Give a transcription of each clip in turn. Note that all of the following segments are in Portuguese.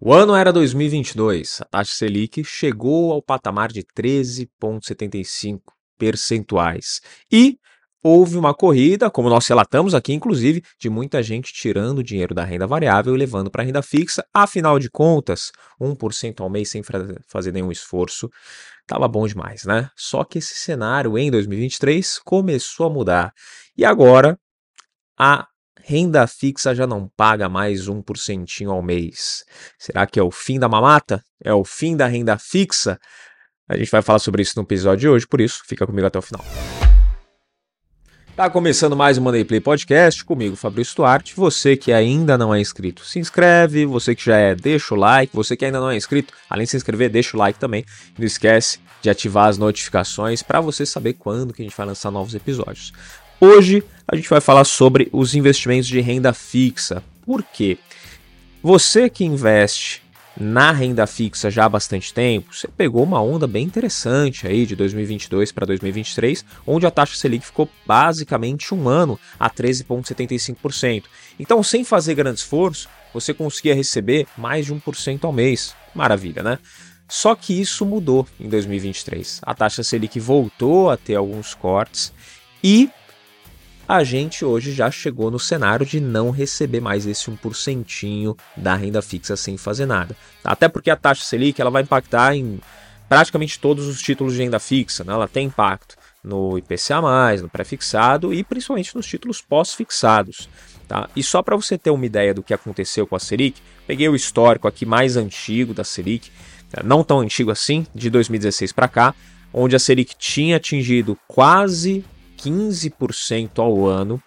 O ano era 2022. A taxa Selic chegou ao patamar de 13,75 percentuais. E houve uma corrida, como nós relatamos aqui, inclusive, de muita gente tirando dinheiro da renda variável e levando para a renda fixa. Afinal de contas, 1% ao mês sem fazer nenhum esforço, estava bom demais, né? Só que esse cenário em 2023 começou a mudar. E agora a renda fixa já não paga mais um porcentinho ao mês. Será que é o fim da mamata? É o fim da renda fixa? A gente vai falar sobre isso no episódio de hoje, por isso fica comigo até o final. Tá começando mais um Money Play Podcast comigo, Fabrício Duarte. Você que ainda não é inscrito, se inscreve. Você que já é, deixa o like. Você que ainda não é inscrito, além de se inscrever, deixa o like também. Não esquece de ativar as notificações para você saber quando que a gente vai lançar novos episódios. Hoje a gente vai falar sobre os investimentos de renda fixa. Por quê? Você que investe na renda fixa já há bastante tempo, você pegou uma onda bem interessante aí de 2022 para 2023, onde a taxa Selic ficou basicamente um ano a 13,75%. Então, sem fazer grande esforço, você conseguia receber mais de 1% ao mês. Maravilha, né? Só que isso mudou em 2023. A taxa Selic voltou a ter alguns cortes e a gente hoje já chegou no cenário de não receber mais esse 1% da renda fixa sem fazer nada. Até porque a taxa Selic ela vai impactar em praticamente todos os títulos de renda fixa, né? ela tem impacto no IPCA+, no pré-fixado e principalmente nos títulos pós-fixados. Tá? E só para você ter uma ideia do que aconteceu com a Selic, peguei o histórico aqui mais antigo da Selic, tá? não tão antigo assim, de 2016 para cá, onde a Selic tinha atingido quase 15% ao ano.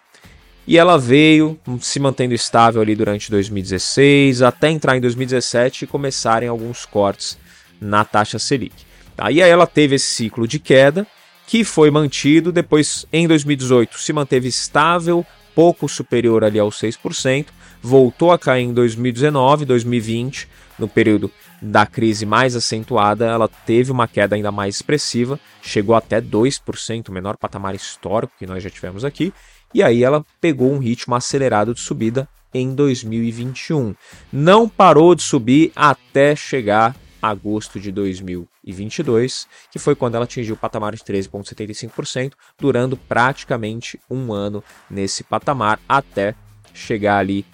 E ela veio se mantendo estável ali durante 2016, até entrar em 2017 e começarem alguns cortes na taxa Selic. Aí ela teve esse ciclo de queda, que foi mantido, depois em 2018 se manteve estável, pouco superior ali aos 6%, voltou a cair em 2019, 2020, no período da crise mais acentuada, ela teve uma queda ainda mais expressiva, chegou até 2%, o menor patamar histórico que nós já tivemos aqui, e aí ela pegou um ritmo acelerado de subida em 2021. Não parou de subir até chegar agosto de 2022, que foi quando ela atingiu o patamar de 13,75%, durando praticamente um ano nesse patamar até chegar ali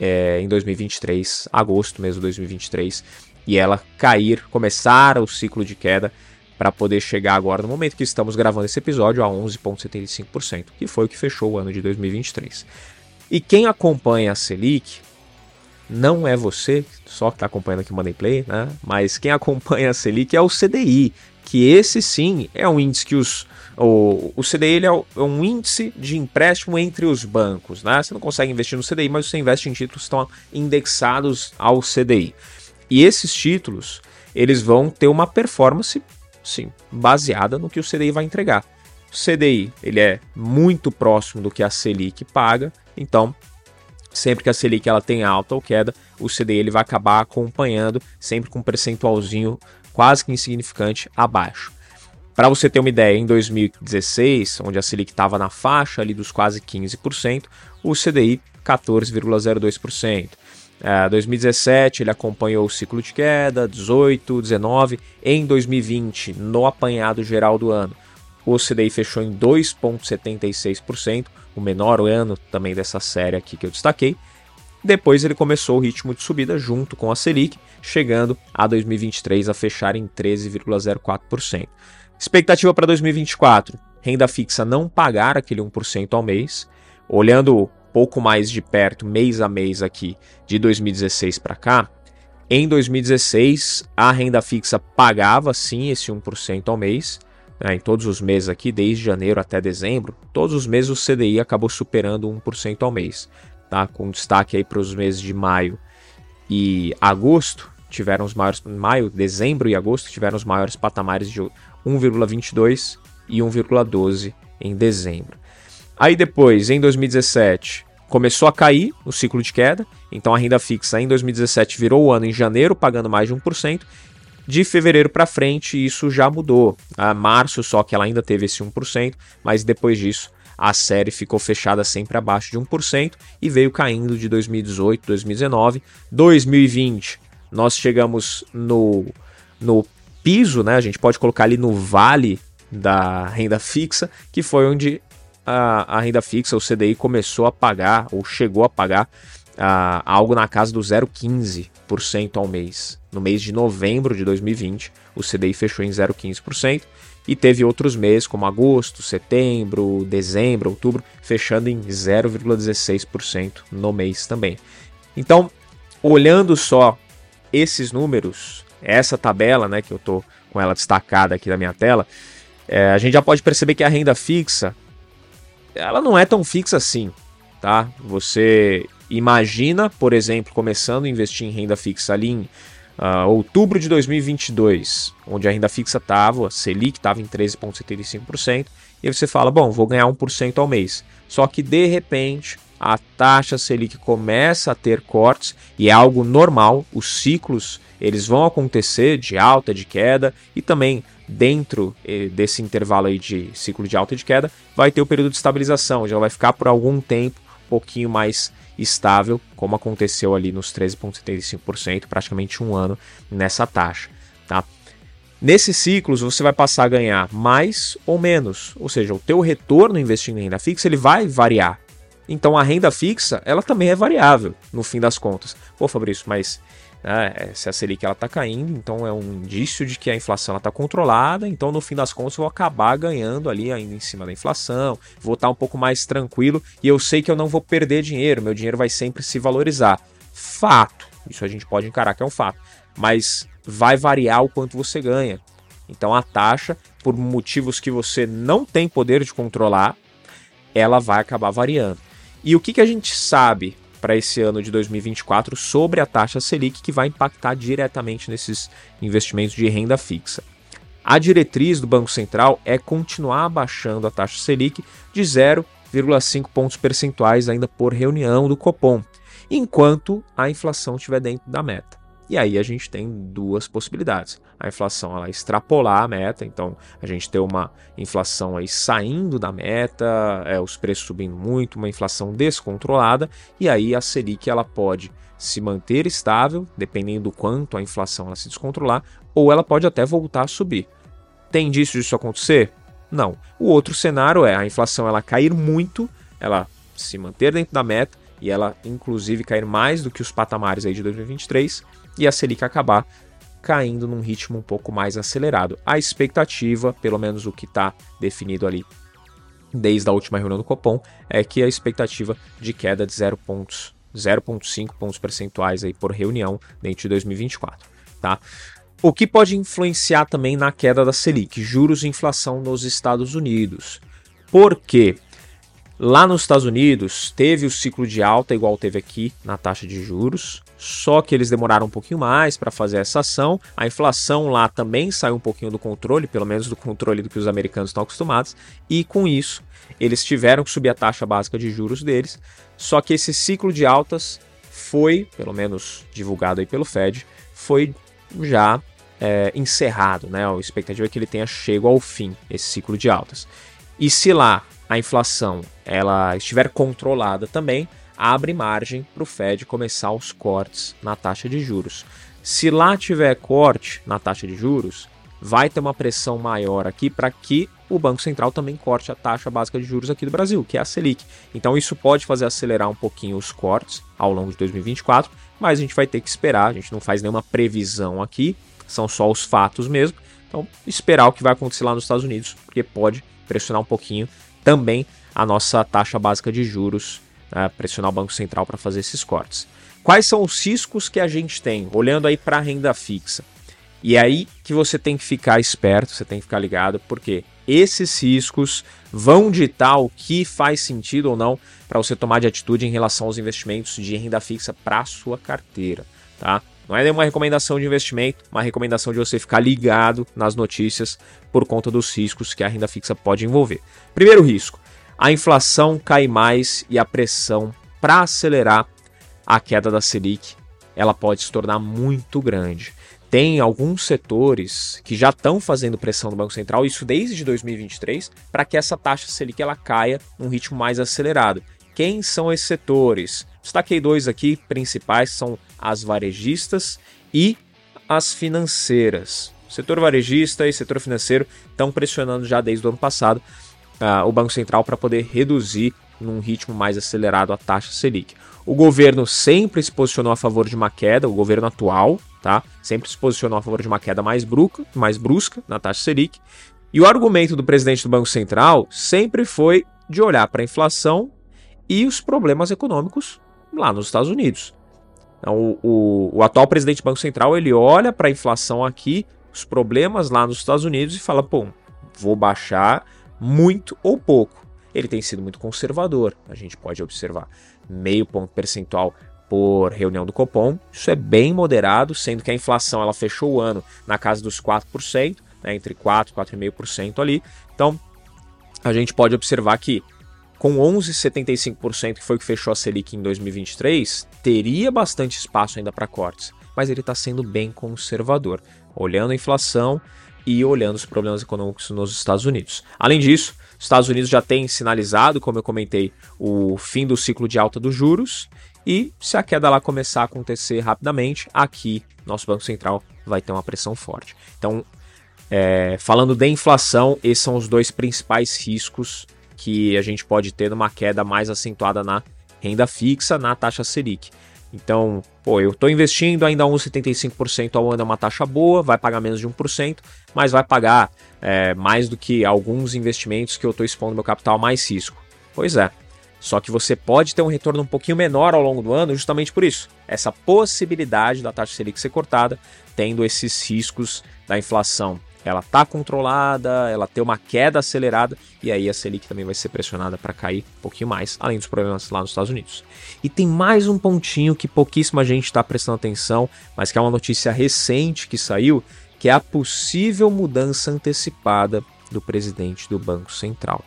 é, em 2023, agosto mesmo de 2023, e ela cair, começar o ciclo de queda para poder chegar agora no momento que estamos gravando esse episódio a 11,75%, que foi o que fechou o ano de 2023. E quem acompanha a Selic não é você, só que está acompanhando aqui o Money Play, né? Mas quem acompanha a Selic é o CDI, que esse sim é um índice que os o, o CDI ele é, é, um índice de empréstimo entre os bancos. Né? Você não consegue investir no CDI, mas você investe em títulos que estão indexados ao CDI. E esses títulos eles vão ter uma performance, sim, baseada no que o CDI vai entregar. O CDI ele é muito próximo do que a Selic paga, então sempre que a Selic ela tem alta ou queda, o CDI ele vai acabar acompanhando, sempre com um percentualzinho quase que insignificante abaixo. Para você ter uma ideia, em 2016, onde a Selic estava na faixa ali dos quase 15%, o CDI 14,02%. É, 2017 ele acompanhou o ciclo de queda, 18, 19. Em 2020, no apanhado geral do ano, o CDI fechou em 2,76%, o menor ano também dessa série aqui que eu destaquei. Depois ele começou o ritmo de subida junto com a Selic, chegando a 2023 a fechar em 13,04%. Expectativa para 2024: renda fixa não pagar aquele 1% ao mês. Olhando pouco mais de perto, mês a mês aqui, de 2016 para cá, em 2016 a renda fixa pagava sim esse 1% ao mês. Né, em todos os meses aqui, desde janeiro até dezembro, todos os meses o CDI acabou superando 1% ao mês. Tá? Com destaque aí para os meses de maio e agosto, tiveram os maiores. Maio, dezembro e agosto tiveram os maiores patamares de 1,22 e 1,12 em dezembro. Aí depois, em 2017, começou a cair o ciclo de queda, então a renda fixa em 2017 virou o ano em janeiro pagando mais de 1%. De fevereiro para frente, isso já mudou. A março, só que ela ainda teve esse 1%, mas depois disso, a série ficou fechada sempre abaixo de 1% e veio caindo de 2018, 2019, 2020 nós chegamos no, no piso, né? A gente pode colocar ali no vale da renda fixa, que foi onde a, a renda fixa, o CDI, começou a pagar, ou chegou a pagar, uh, algo na casa do 0,15% ao mês. No mês de novembro de 2020, o CDI fechou em 0,15%. E teve outros meses, como agosto, setembro, dezembro, outubro, fechando em 0,16% no mês também. Então, olhando só esses números, essa tabela, né, que eu estou com ela destacada aqui na minha tela, é, a gente já pode perceber que a renda fixa, ela não é tão fixa assim, tá? Você imagina, por exemplo, começando a investir em renda fixa ali em uh, outubro de 2022, onde a renda fixa estava, a Selic estava em 13,75%, e você fala, bom, vou ganhar 1% ao mês. Só que de repente a taxa Selic começa a ter cortes e é algo normal, os ciclos eles vão acontecer de alta, de queda e também dentro eh, desse intervalo aí de ciclo de alta e de queda vai ter o período de estabilização, já vai ficar por algum tempo um pouquinho mais estável, como aconteceu ali nos 13,75%, praticamente um ano nessa taxa. Tá? Nesses ciclos você vai passar a ganhar mais ou menos, ou seja, o teu retorno investindo em renda fixa ele vai variar. Então a renda fixa ela também é variável no fim das contas. Pô, Fabrício, mas né, se a Selic ela está caindo, então é um indício de que a inflação está controlada. Então no fim das contas eu vou acabar ganhando ali ainda em cima da inflação, vou estar tá um pouco mais tranquilo e eu sei que eu não vou perder dinheiro, meu dinheiro vai sempre se valorizar. Fato, isso a gente pode encarar que é um fato, mas vai variar o quanto você ganha. Então a taxa, por motivos que você não tem poder de controlar, ela vai acabar variando. E o que, que a gente sabe para esse ano de 2024 sobre a taxa Selic que vai impactar diretamente nesses investimentos de renda fixa? A diretriz do Banco Central é continuar abaixando a taxa Selic de 0,5 pontos percentuais ainda por reunião do Copom, enquanto a inflação estiver dentro da meta. E aí a gente tem duas possibilidades. A inflação ela extrapolar a meta, então a gente ter uma inflação aí saindo da meta, é, os preços subindo muito, uma inflação descontrolada, e aí a Selic ela pode se manter estável, dependendo do quanto a inflação ela se descontrolar, ou ela pode até voltar a subir. Tem indício disso acontecer? Não. O outro cenário é a inflação ela cair muito, ela se manter dentro da meta e ela inclusive cair mais do que os patamares aí de 2023 e a Selic acabar caindo num ritmo um pouco mais acelerado. A expectativa, pelo menos o que está definido ali desde a última reunião do Copom, é que a expectativa de queda de 0 pontos, 0,5 pontos percentuais aí por reunião dentro de 2024, tá? O que pode influenciar também na queda da Selic, juros e inflação nos Estados Unidos. Por quê? Lá nos Estados Unidos teve o ciclo de alta igual teve aqui na taxa de juros, só que eles demoraram um pouquinho mais para fazer essa ação. A inflação lá também saiu um pouquinho do controle, pelo menos do controle do que os americanos estão acostumados, e com isso eles tiveram que subir a taxa básica de juros deles. Só que esse ciclo de altas foi, pelo menos divulgado aí pelo Fed, foi já é, encerrado, né? A expectativa é que ele tenha chego ao fim esse ciclo de altas. E se lá a inflação ela estiver controlada também, abre margem para o Fed começar os cortes na taxa de juros. Se lá tiver corte na taxa de juros, vai ter uma pressão maior aqui para que o Banco Central também corte a taxa básica de juros aqui do Brasil, que é a Selic. Então isso pode fazer acelerar um pouquinho os cortes ao longo de 2024, mas a gente vai ter que esperar, a gente não faz nenhuma previsão aqui, são só os fatos mesmo. Então, esperar o que vai acontecer lá nos Estados Unidos, porque pode pressionar um pouquinho também a nossa taxa básica de juros, né, pressionar o Banco Central para fazer esses cortes. Quais são os riscos que a gente tem, olhando aí para a renda fixa? E é aí que você tem que ficar esperto, você tem que ficar ligado, porque esses riscos vão ditar o que faz sentido ou não para você tomar de atitude em relação aos investimentos de renda fixa para sua carteira, tá? Não é nenhuma recomendação de investimento, uma recomendação de você ficar ligado nas notícias por conta dos riscos que a renda fixa pode envolver. Primeiro risco: a inflação cai mais e a pressão para acelerar a queda da Selic ela pode se tornar muito grande. Tem alguns setores que já estão fazendo pressão do Banco Central, isso desde 2023, para que essa taxa Selic ela caia num ritmo mais acelerado. Quem são esses setores? Destaquei dois aqui principais, são as varejistas e as financeiras. O setor varejista e setor financeiro estão pressionando já desde o ano passado uh, o Banco Central para poder reduzir num ritmo mais acelerado a taxa Selic. O governo sempre se posicionou a favor de uma queda, o governo atual, tá? Sempre se posicionou a favor de uma queda mais brusca, mais brusca na taxa Selic. E o argumento do presidente do Banco Central sempre foi de olhar para a inflação e os problemas econômicos lá nos Estados Unidos. Então, o, o, o atual presidente do Banco Central ele olha para a inflação aqui, os problemas lá nos Estados Unidos e fala: pô, vou baixar muito ou pouco. Ele tem sido muito conservador, a gente pode observar. Meio ponto percentual por reunião do Copom. Isso é bem moderado, sendo que a inflação ela fechou o ano na casa dos 4%, né, entre 4 e 4,5% ali. Então, a gente pode observar que com 11,75% que foi o que fechou a Selic em 2023, teria bastante espaço ainda para cortes, mas ele está sendo bem conservador, olhando a inflação e olhando os problemas econômicos nos Estados Unidos. Além disso, os Estados Unidos já têm sinalizado, como eu comentei, o fim do ciclo de alta dos juros e se a queda lá começar a acontecer rapidamente, aqui nosso Banco Central vai ter uma pressão forte. Então, é, falando de inflação, esses são os dois principais riscos que a gente pode ter numa queda mais acentuada na renda fixa, na taxa Selic. Então, pô, eu estou investindo ainda 1,75% ao ano é uma taxa boa, vai pagar menos de 1%, mas vai pagar é, mais do que alguns investimentos que eu estou expondo meu capital a mais risco. Pois é. Só que você pode ter um retorno um pouquinho menor ao longo do ano, justamente por isso. Essa possibilidade da taxa Selic ser cortada, tendo esses riscos da inflação ela tá controlada, ela tem uma queda acelerada e aí a Selic também vai ser pressionada para cair um pouquinho mais, além dos problemas lá nos Estados Unidos. E tem mais um pontinho que pouquíssima gente está prestando atenção, mas que é uma notícia recente que saiu, que é a possível mudança antecipada do presidente do Banco Central.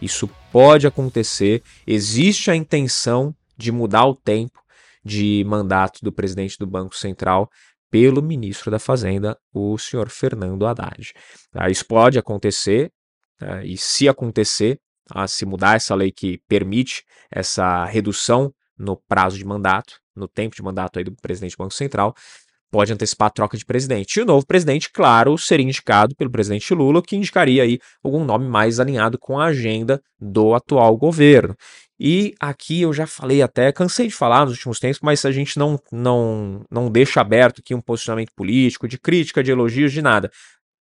Isso pode acontecer, existe a intenção de mudar o tempo de mandato do presidente do Banco Central pelo ministro da Fazenda, o senhor Fernando Haddad. Tá? Isso pode acontecer, tá? e se acontecer, tá? se mudar essa lei que permite essa redução no prazo de mandato, no tempo de mandato aí do presidente do Banco Central, pode antecipar a troca de presidente. E o novo presidente, claro, seria indicado pelo presidente Lula, que indicaria aí algum nome mais alinhado com a agenda do atual governo. E aqui eu já falei até, cansei de falar nos últimos tempos, mas a gente não, não, não deixa aberto aqui um posicionamento político, de crítica, de elogios, de nada.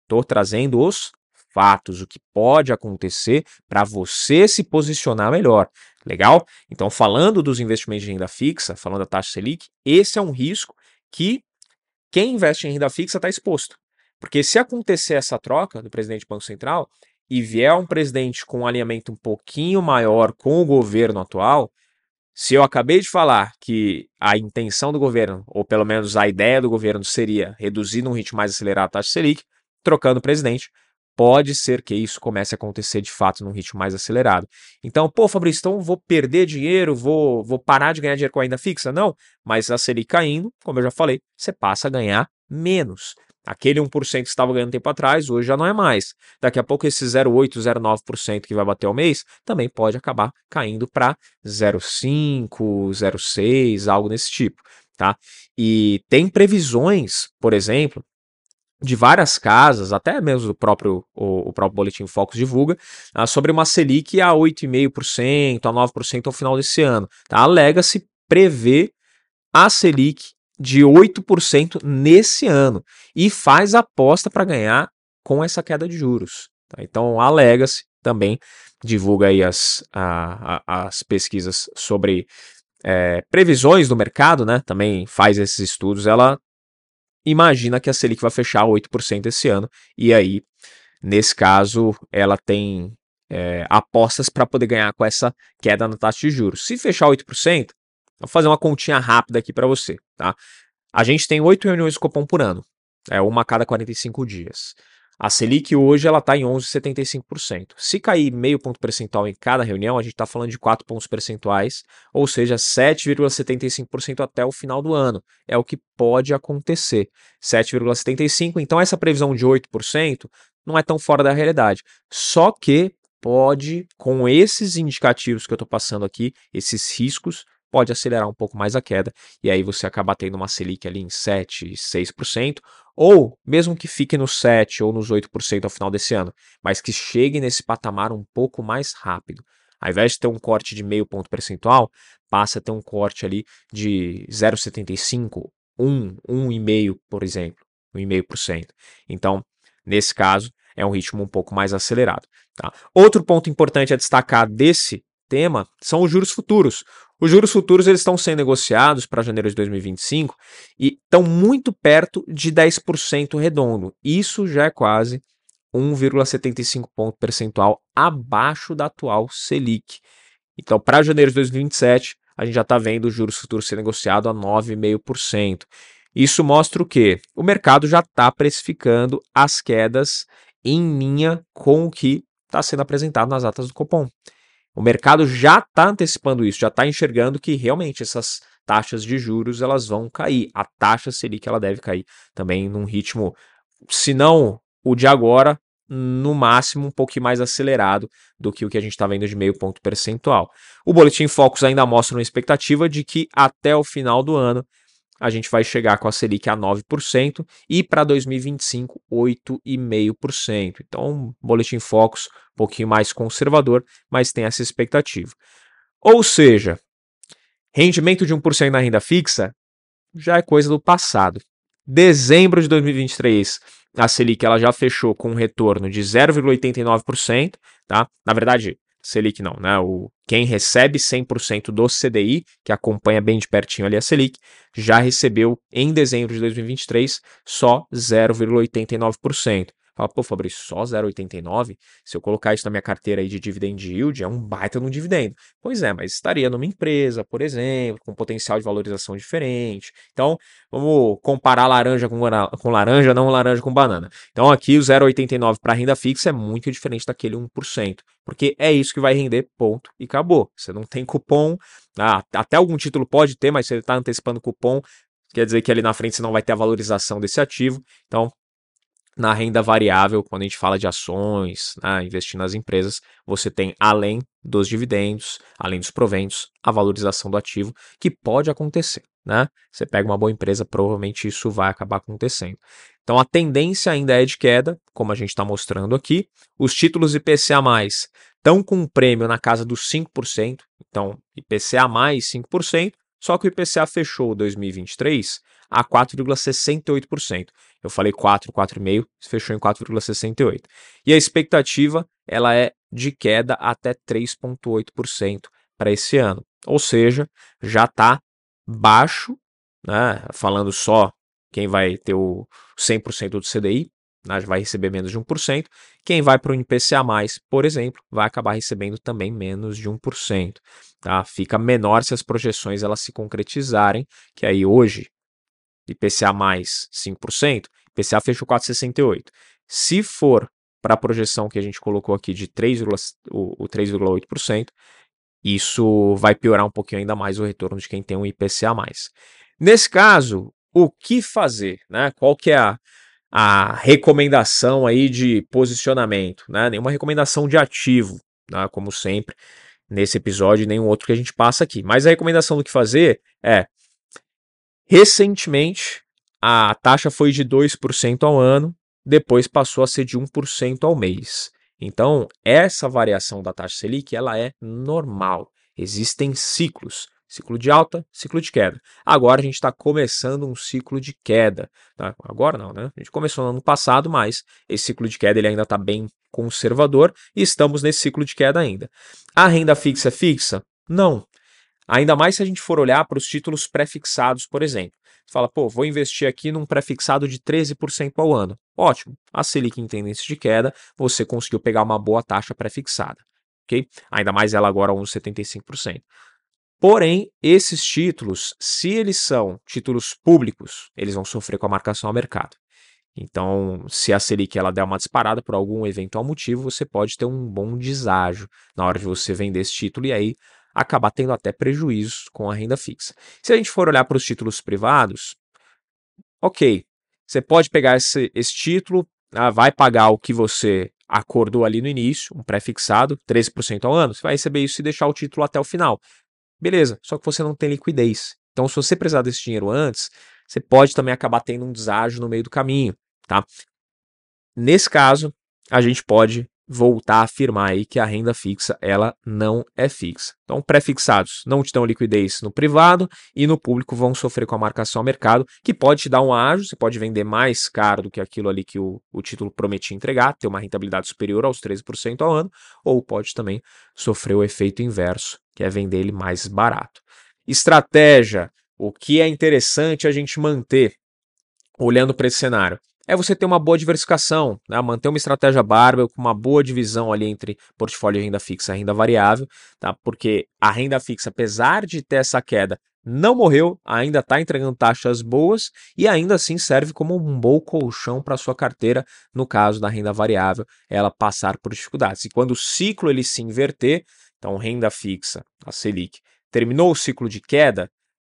Estou trazendo os fatos, o que pode acontecer para você se posicionar melhor. Legal? Então, falando dos investimentos de renda fixa, falando da taxa Selic, esse é um risco que quem investe em renda fixa está exposto. Porque se acontecer essa troca do presidente do Banco Central, e vier um presidente com um alinhamento um pouquinho maior com o governo atual, se eu acabei de falar que a intenção do governo, ou pelo menos a ideia do governo, seria reduzir num ritmo mais acelerado a taxa Selic, trocando o presidente, pode ser que isso comece a acontecer de fato num ritmo mais acelerado. Então, pô, Fabrício, então vou perder dinheiro, vou, vou parar de ganhar dinheiro com a renda fixa? Não, mas a Selic caindo, como eu já falei, você passa a ganhar menos. Aquele 1% que estava ganhando tempo atrás, hoje já não é mais. Daqui a pouco esse 0,8%, 0,9% que vai bater ao mês também pode acabar caindo para 0,5%, 0,6%, algo desse tipo. Tá? E tem previsões, por exemplo, de várias casas, até mesmo o próprio, o, o próprio Boletim Focus divulga, ah, sobre uma Selic a 8,5%, a 9% ao final desse ano. Tá? Alega-se prever a Selic de 8% nesse ano e faz aposta para ganhar com essa queda de juros. Tá? Então a Legacy também divulga aí as, a, a, as pesquisas sobre é, previsões do mercado, né? também faz esses estudos. Ela imagina que a Selic vai fechar 8% esse ano e aí, nesse caso, ela tem é, apostas para poder ganhar com essa queda na taxa de juros. Se fechar 8%, Vou fazer uma continha rápida aqui para você, tá? A gente tem oito reuniões de Copom por ano, é uma a cada 45 dias. A Selic hoje ela está em 11,75%. Se cair meio ponto percentual em cada reunião, a gente está falando de 4 pontos percentuais, ou seja, 7,75% até o final do ano. É o que pode acontecer. 7,75%. Então, essa previsão de 8% não é tão fora da realidade. Só que pode, com esses indicativos que eu estou passando aqui, esses riscos, pode acelerar um pouco mais a queda, e aí você acaba tendo uma Selic ali em 7, 6%, ou mesmo que fique nos 7 ou nos 8% ao final desse ano, mas que chegue nesse patamar um pouco mais rápido. Ao invés de ter um corte de meio ponto percentual, passa a ter um corte ali de 0,75, 1, 1,5, por exemplo, 1,5%. Então, nesse caso, é um ritmo um pouco mais acelerado. Tá? Outro ponto importante a destacar desse tema são os juros futuros. Os juros futuros eles estão sendo negociados para janeiro de 2025 e estão muito perto de 10% redondo. Isso já é quase 1,75 ponto percentual abaixo da atual Selic. Então, para janeiro de 2027, a gente já está vendo os juros futuros ser negociado a 9,5%. Isso mostra o quê? O mercado já está precificando as quedas em linha com o que está sendo apresentado nas atas do Copom. O mercado já está antecipando isso, já está enxergando que realmente essas taxas de juros elas vão cair. A taxa Selic ela deve cair também num ritmo, se não o de agora, no máximo um pouquinho mais acelerado do que o que a gente está vendo de meio ponto percentual. O Boletim Focus ainda mostra uma expectativa de que até o final do ano a gente vai chegar com a Selic a 9% e para 2025 8,5%. Então, Boletim Focus um pouquinho mais conservador, mas tem essa expectativa. Ou seja, rendimento de 1% na renda fixa já é coisa do passado. Dezembro de 2023, a Selic ela já fechou com um retorno de 0,89%, tá? Na verdade, Selic não, né? O, quem recebe 100% do CDI, que acompanha bem de pertinho ali a Selic, já recebeu em dezembro de 2023 só 0,89%. Fala, pô, Fabrício, só 0,89? Se eu colocar isso na minha carteira aí de dividend yield, é um baita no dividendo. Pois é, mas estaria numa empresa, por exemplo, com potencial de valorização diferente. Então, vamos comparar laranja com, com laranja, não laranja com banana. Então, aqui o 0,89 para renda fixa é muito diferente daquele 1%, porque é isso que vai render, ponto, e acabou. Você não tem cupom, ah, até algum título pode ter, mas se ele está antecipando cupom, quer dizer que ali na frente você não vai ter a valorização desse ativo. Então, na renda variável, quando a gente fala de ações, né, investir nas empresas, você tem, além dos dividendos, além dos proventos, a valorização do ativo, que pode acontecer. Né? Você pega uma boa empresa, provavelmente isso vai acabar acontecendo. Então a tendência ainda é de queda, como a gente está mostrando aqui. Os títulos IPCA estão com um prêmio na casa dos 5%, então IPCA mais 5%, só que o IPCA fechou 2023 a 4,68%. Eu falei 4, 4,5, fechou em 4,68. E a expectativa ela é de queda até 3,8% para esse ano. Ou seja, já está baixo, né? falando só quem vai ter o 100% do CDI, né? vai receber menos de 1%. Quem vai para o IPCA+, por exemplo, vai acabar recebendo também menos de 1%. Tá? Fica menor se as projeções elas se concretizarem, que aí hoje IPCA mais 5%, IPCA fechou 4,68%. Se for para a projeção que a gente colocou aqui de 3,8%, isso vai piorar um pouquinho ainda mais o retorno de quem tem um IPCA+. Nesse caso, o que fazer? Né? Qual que é a, a recomendação aí de posicionamento? Né? Nenhuma recomendação de ativo, né? como sempre, nesse episódio, nenhum outro que a gente passa aqui. Mas a recomendação do que fazer é Recentemente, a taxa foi de 2% ao ano, depois passou a ser de 1% ao mês. Então, essa variação da taxa Selic ela é normal. Existem ciclos. Ciclo de alta, ciclo de queda. Agora a gente está começando um ciclo de queda. Tá? Agora não, né? A gente começou no ano passado, mas esse ciclo de queda ele ainda está bem conservador e estamos nesse ciclo de queda ainda. A renda fixa é fixa? Não. Ainda mais se a gente for olhar para os títulos pré-fixados, por exemplo. Você fala, pô, vou investir aqui num pré-fixado de 13% ao ano. Ótimo. A Selic em tendência de queda, você conseguiu pegar uma boa taxa pré-fixada. ok? Ainda mais ela agora 11,75%. Porém, esses títulos, se eles são títulos públicos, eles vão sofrer com a marcação ao mercado. Então, se a Selic ela der uma disparada por algum eventual motivo, você pode ter um bom deságio na hora de você vender esse título e aí acabar tendo até prejuízos com a renda fixa. Se a gente for olhar para os títulos privados, ok, você pode pegar esse, esse título, ah, vai pagar o que você acordou ali no início, um pré-fixado, 13% ao ano, você vai receber isso e deixar o título até o final. Beleza, só que você não tem liquidez. Então, se você precisar desse dinheiro antes, você pode também acabar tendo um deságio no meio do caminho, tá? Nesse caso, a gente pode voltar a afirmar aí que a renda fixa ela não é fixa. Então, pré-fixados não te dão liquidez no privado e no público vão sofrer com a marcação ao mercado, que pode te dar um ágio, você pode vender mais caro do que aquilo ali que o, o título prometia entregar, ter uma rentabilidade superior aos 13% ao ano, ou pode também sofrer o efeito inverso, que é vender ele mais barato. Estratégia, o que é interessante a gente manter olhando para esse cenário? É você ter uma boa diversificação, né? manter uma estratégia bárbara com uma boa divisão ali entre portfólio e renda fixa e renda variável, tá? porque a renda fixa, apesar de ter essa queda, não morreu, ainda está entregando taxas boas e ainda assim serve como um bom colchão para sua carteira no caso da renda variável, ela passar por dificuldades. E quando o ciclo ele se inverter, então renda fixa, a Selic, terminou o ciclo de queda,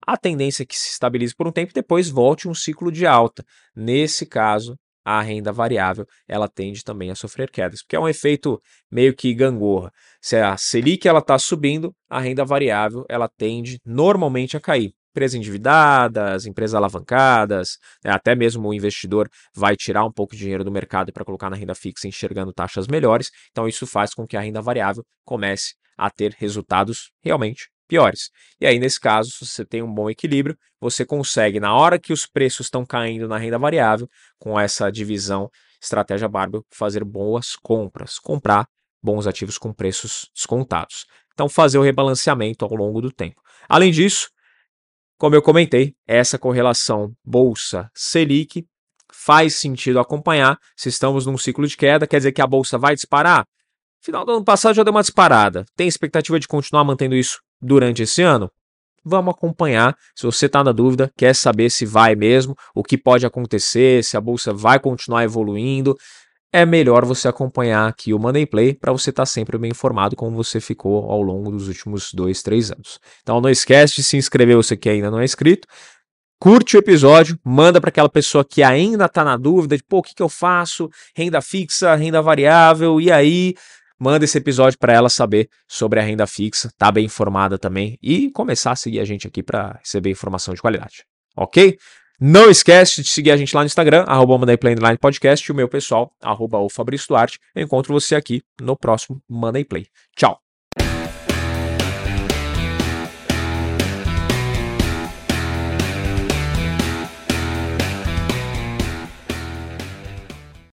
a tendência é que se estabilize por um tempo e depois volte um ciclo de alta. Nesse caso, a renda variável ela tende também a sofrer quedas, porque é um efeito meio que gangorra. Se a Selic ela está subindo, a renda variável ela tende normalmente a cair. Empresas endividadas, empresas alavancadas, né, até mesmo o investidor vai tirar um pouco de dinheiro do mercado para colocar na renda fixa, enxergando taxas melhores. Então isso faz com que a renda variável comece a ter resultados realmente piores. E aí, nesse caso, se você tem um bom equilíbrio, você consegue, na hora que os preços estão caindo na renda variável, com essa divisão estratégia bárbara, fazer boas compras, comprar bons ativos com preços descontados. Então, fazer o rebalanceamento ao longo do tempo. Além disso, como eu comentei, essa correlação bolsa Selic faz sentido acompanhar. Se estamos num ciclo de queda, quer dizer que a bolsa vai disparar? Final do ano passado já deu uma disparada. Tem expectativa de continuar mantendo isso durante esse ano? Vamos acompanhar. Se você está na dúvida, quer saber se vai mesmo, o que pode acontecer, se a bolsa vai continuar evoluindo, é melhor você acompanhar aqui o Money Play para você estar tá sempre bem informado como você ficou ao longo dos últimos dois, três anos. Então não esquece de se inscrever você que ainda não é inscrito. Curte o episódio, manda para aquela pessoa que ainda está na dúvida de, pô, o que, que eu faço? Renda fixa, renda variável, e aí? Manda esse episódio para ela saber sobre a renda fixa, tá bem informada também e começar a seguir a gente aqui para receber informação de qualidade. Ok? Não esquece de seguir a gente lá no Instagram, arroba Podcast, e o meu pessoal, arroba o Fabrício Duarte. Eu encontro você aqui no próximo Money Play. Tchau!